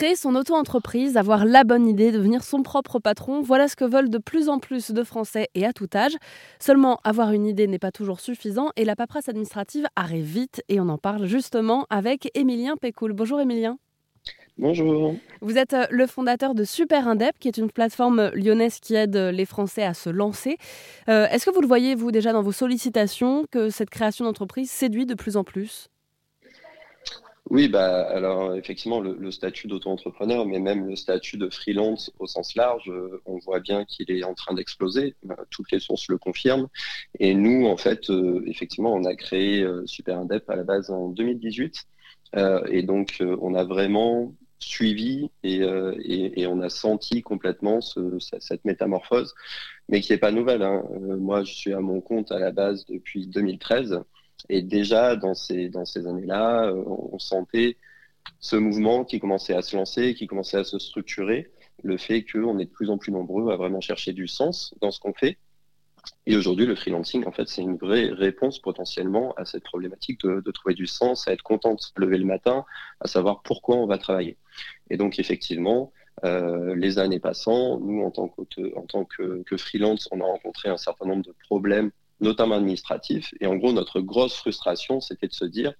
Créer son auto-entreprise, avoir la bonne idée, devenir son propre patron, voilà ce que veulent de plus en plus de Français et à tout âge. Seulement, avoir une idée n'est pas toujours suffisant et la paperasse administrative arrive vite et on en parle justement avec Émilien Pécoul. Bonjour Émilien. Bonjour. Vous êtes euh, le fondateur de Super Indep, qui est une plateforme lyonnaise qui aide euh, les Français à se lancer. Euh, est-ce que vous le voyez, vous, déjà dans vos sollicitations, que cette création d'entreprise séduit de plus en plus? Oui, bah, alors effectivement, le, statut d'auto-entrepreneur, mais même le statut de freelance au sens large, on voit bien qu'il est en train d'exploser. Toutes les sources le confirment. Et nous, en fait, effectivement, on a créé Super Indep à la base en 2018. et donc, on a vraiment suivi euh, et, on a senti complètement ce, cette métamorphose, mais qui n'est pas nouvelle. Hein. Euh, moi, je suis à mon compte à la base depuis 2013 et déjà dans ces, dans ces années-là, euh, on sentait ce mouvement qui commençait à se lancer, qui commençait à se structurer, le fait qu'on est de plus en plus nombreux à vraiment chercher du sens dans ce qu'on fait et aujourd'hui, le freelancing, en fait, c'est une vraie réponse potentiellement à cette problématique de, trouver du sens, à être content de se lever le matin, à savoir pourquoi on va travailler. Et donc, effectivement, euh, les années passant, nous, en tant, en tant que, que, freelance, on a rencontré un certain nombre de problèmes, notamment administratifs. Et en gros, notre grosse frustration, c'était de se dire,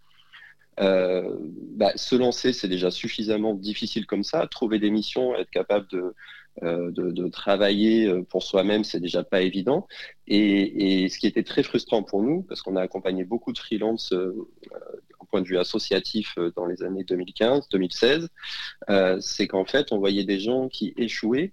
euh, bah, se lancer, c'est déjà suffisamment difficile comme ça. Trouver des missions, être capable de, euh, de, travailler euh, pour soi-même, c'est déjà pas évident. Et, ce qui était très frustrant pour nous, parce qu'on a accompagné beaucoup de freelance euh, au point de vue associatif dans les années 2015-2016, c'est qu'en fait, on voyait des gens qui échouaient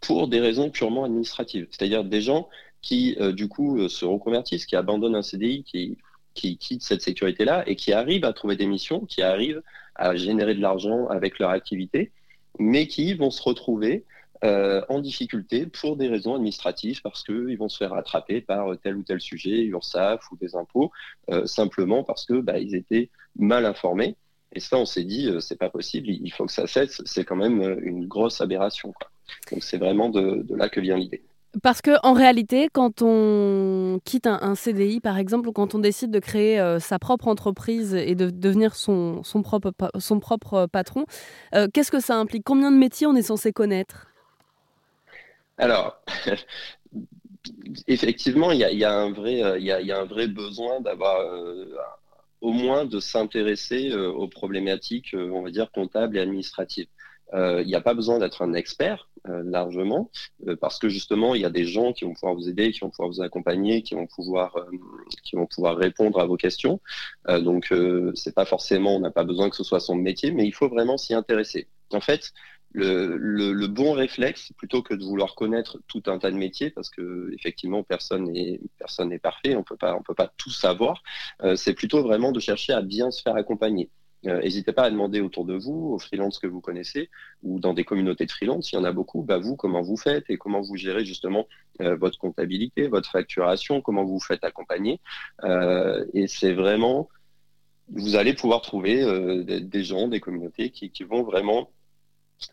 pour des raisons purement administratives. C'est-à-dire des gens qui, du coup, se reconvertissent, qui abandonnent un CDI, qui, qui quittent cette sécurité-là et qui arrivent à trouver des missions, qui arrivent à générer de l'argent avec leur activité, mais qui vont se retrouver euh, en difficulté pour des raisons administratives, parce qu'ils vont se faire attraper par tel ou tel sujet, URSAF ou des impôts, euh, simplement parce que bah, ils étaient mal informés. Et ça, on s'est dit, euh, c'est pas possible, il faut que ça cesse. C'est quand même une grosse aberration. Quoi. Donc c'est vraiment de, là que vient l'idée. Parce que en réalité, quand on quitte un, CDI, par exemple, ou quand on décide de créer sa propre entreprise et de devenir son, son, propre, son propre patron, qu'est-ce que ça implique? Combien de métiers on est censé connaître? Alors, effectivement, il y euh, y a, un vrai besoin d'avoir euh, au moins de s'intéresser euh, aux problématiques, on va dire, comptables et administratives. Il n'y a pas besoin d'être un expert largement, parce que justement, il y a des gens qui vont pouvoir vous aider, qui vont pouvoir vous accompagner, qui vont pouvoir, qui vont pouvoir répondre à vos questions. donc, c'est pas forcément, on n'a pas besoin que ce soit son métier, mais il faut vraiment s'y intéresser. En fait, le, bon réflexe, plutôt que de vouloir connaître tout un tas de métiers, parce que effectivement personne n'est personne parfait, on peut pas on peut pas tout savoir. Euh, c'est plutôt vraiment de chercher à bien se faire accompagner. Euh, n'hésitez pas à demander autour de vous, aux freelances que vous connaissez, ou dans des communautés de freelance, il y en a beaucoup, bah vous, comment vous faites et comment vous gérez justement euh, votre comptabilité, votre facturation, comment vous vous faites accompagner. et c'est vraiment, vous allez pouvoir trouver des, gens, des communautés qui vont vraiment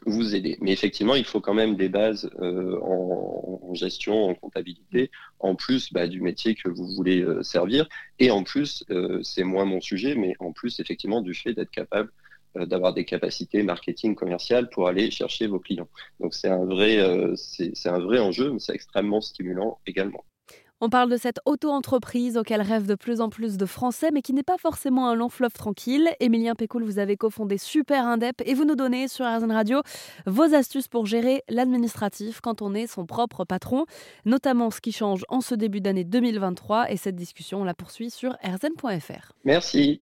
vous aider. Mais effectivement, il faut quand même des bases euh, en, gestion, en comptabilité, en plus bah, du métier que vous voulez euh, servir. Et en plus, euh, c'est moins mon sujet, mais en plus, effectivement, du fait d'être capable d'avoir des capacités marketing commerciales pour aller chercher vos clients. Donc c'est un vrai, c'est un vrai enjeu, mais c'est extrêmement stimulant également. On parle de cette auto-entreprise auquel rêvent de plus en plus de Français, mais qui n'est pas forcément un long fleuve tranquille. Émilien Pécoul, vous avez cofondé Super Indep et vous nous donnez sur RZN Radio vos astuces pour gérer l'administratif quand on est son propre patron, notamment ce qui change en ce début d'année 2023. Et cette discussion, on la poursuit sur rzn.fr. Merci.